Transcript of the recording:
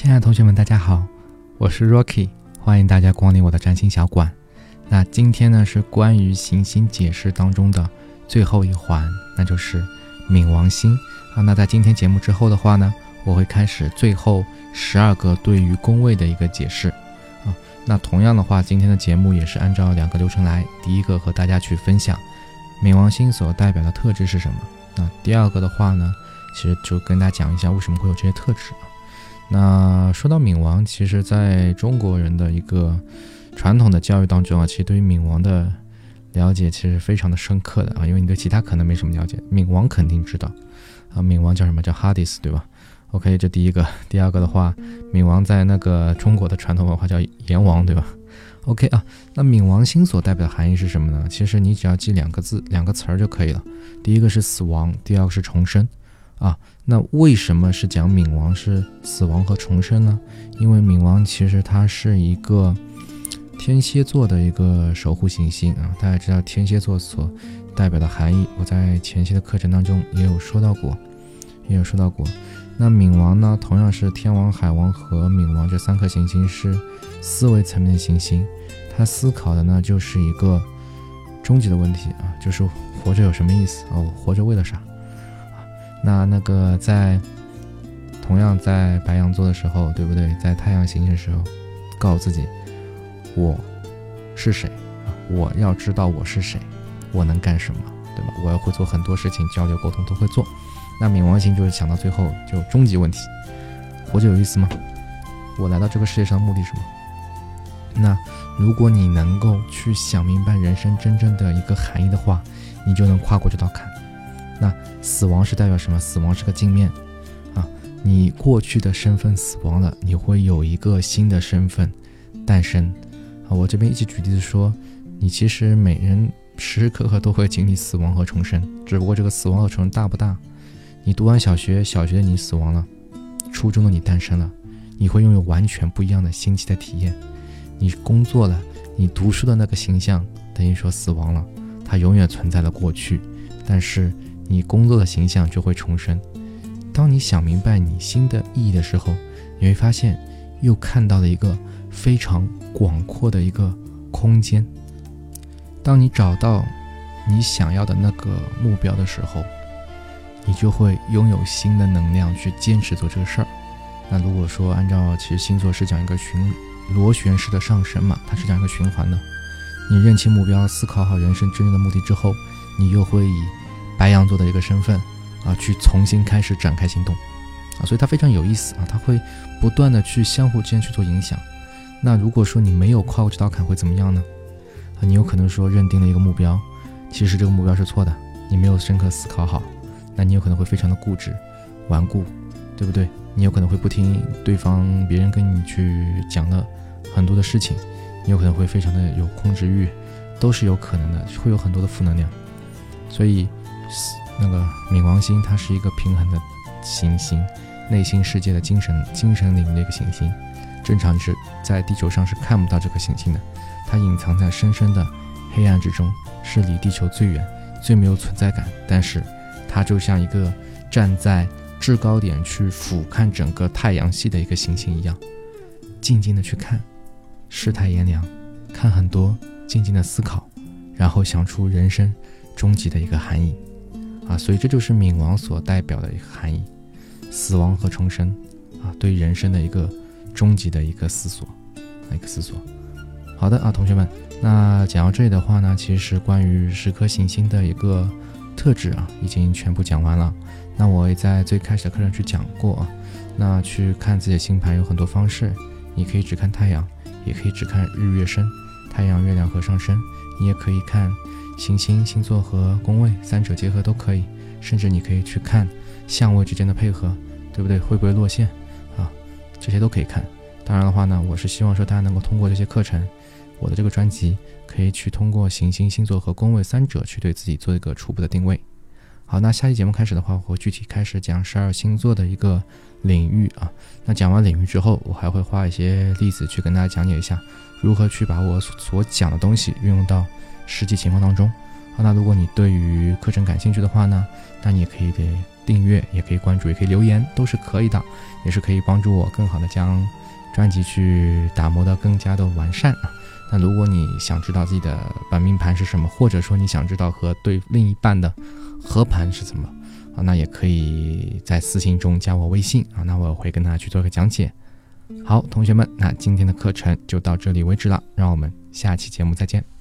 亲爱的同学们，大家好，我是 Rocky，欢迎大家光临我的占星小馆。那今天呢是关于行星解释当中的最后一环，那就是冥王星啊。那在今天节目之后的话呢，我会开始最后十二个对于宫位的一个解释啊。那同样的话，今天的节目也是按照两个流程来，第一个和大家去分享冥王星所代表的特质是什么。那第二个的话呢，其实就跟大家讲一下为什么会有这些特质啊。那说到冥王，其实在中国人的一个传统的教育当中啊，其实对于冥王的了解其实非常的深刻的啊，因为你对其他可能没什么了解，冥王肯定知道啊。冥王叫什么叫哈迪斯，对吧？OK，这第一个，第二个的话，冥王在那个中国的传统文化叫阎王，对吧？OK 啊，那冥王星所代表的含义是什么呢？其实你只要记两个字、两个词儿就可以了。第一个是死亡，第二个是重生啊。那为什么是讲冥王是死亡和重生呢？因为冥王其实它是一个天蝎座的一个守护行星啊。大家知道天蝎座所代表的含义，我在前期的课程当中也有说到过，也有说到过。那冥王呢，同样是天王、海王和冥王这三颗行星是思维层面的行星，它思考的呢就是一个终极的问题啊，就是活着有什么意思啊？我活着为了啥？那那个在同样在白羊座的时候，对不对？在太阳行星的时候，告诉自己我是谁？我要知道我是谁，我能干什么，对吧？我要会做很多事情，交流沟通都会做。那冥王星就是想到最后就终极问题：活着有意思吗？我来到这个世界上的目的是什么？那如果你能够去想明白人生真正的一个含义的话，你就能跨过这道坎。那死亡是代表什么？死亡是个镜面，啊，你过去的身份死亡了，你会有一个新的身份诞生，啊，我这边一起举例子说，你其实每人时时刻刻都会经历死亡和重生，只不过这个死亡和重生大不大？你读完小学，小学的你死亡了，初中的你诞生了，你会拥有完全不一样的新奇的体验。你工作了，你读书的那个形象等于说死亡了，它永远存在了过去，但是。你工作的形象就会重生。当你想明白你新的意义的时候，你会发现又看到了一个非常广阔的一个空间。当你找到你想要的那个目标的时候，你就会拥有新的能量去坚持做这个事儿。那如果说按照其实星座是讲一个循螺旋式的上升嘛，它是讲一个循环的。你认清目标，思考好人生真正的目的之后，你又会以。白羊座的一个身份啊，去重新开始展开行动啊，所以它非常有意思啊，它会不断的去相互之间去做影响。那如果说你没有跨过这道坎，会怎么样呢？啊，你有可能说认定了一个目标，其实这个目标是错的，你没有深刻思考好，那你有可能会非常的固执、顽固，对不对？你有可能会不听对方别人跟你去讲的很多的事情，你有可能会非常的有控制欲，都是有可能的，会有很多的负能量，所以。那个冥王星，它是一个平衡的行星，内心世界的精神精神领域的一个行星。正常是在地球上是看不到这颗行星的，它隐藏在深深的黑暗之中，是离地球最远、最没有存在感。但是它就像一个站在制高点去俯瞰整个太阳系的一个行星一样，静静的去看，世态炎凉，看很多，静静的思考，然后想出人生终极的一个含义。啊，所以这就是冥王所代表的一个含义，死亡和重生，啊，对人生的一个终极的一个思索，一个思索。好的啊，同学们，那讲到这里的话呢，其实关于十颗行星的一个特质啊，已经全部讲完了。那我也在最开始的课程去讲过啊，那去看自己的星盘有很多方式，你可以只看太阳，也可以只看日月升，太阳、月亮和上升，你也可以看。行星、星座和宫位三者结合都可以，甚至你可以去看相位之间的配合，对不对？会不会落线啊？这些都可以看。当然的话呢，我是希望说大家能够通过这些课程，我的这个专辑可以去通过行星、星座和宫位三者去对自己做一个初步的定位。好，那下期节目开始的话，我会具体开始讲十二星座的一个领域啊。那讲完领域之后，我还会画一些例子去跟大家讲解一下，如何去把我所讲的东西运用到。实际情况当中，好，那如果你对于课程感兴趣的话呢，那你也可以给订阅，也可以关注，也可以留言，都是可以的，也是可以帮助我更好的将专辑去打磨的更加的完善啊。那如果你想知道自己的本命盘是什么，或者说你想知道和对另一半的合盘是怎么啊，那也可以在私信中加我微信啊，那我会跟大家去做个讲解。好，同学们，那今天的课程就到这里为止了，让我们下期节目再见。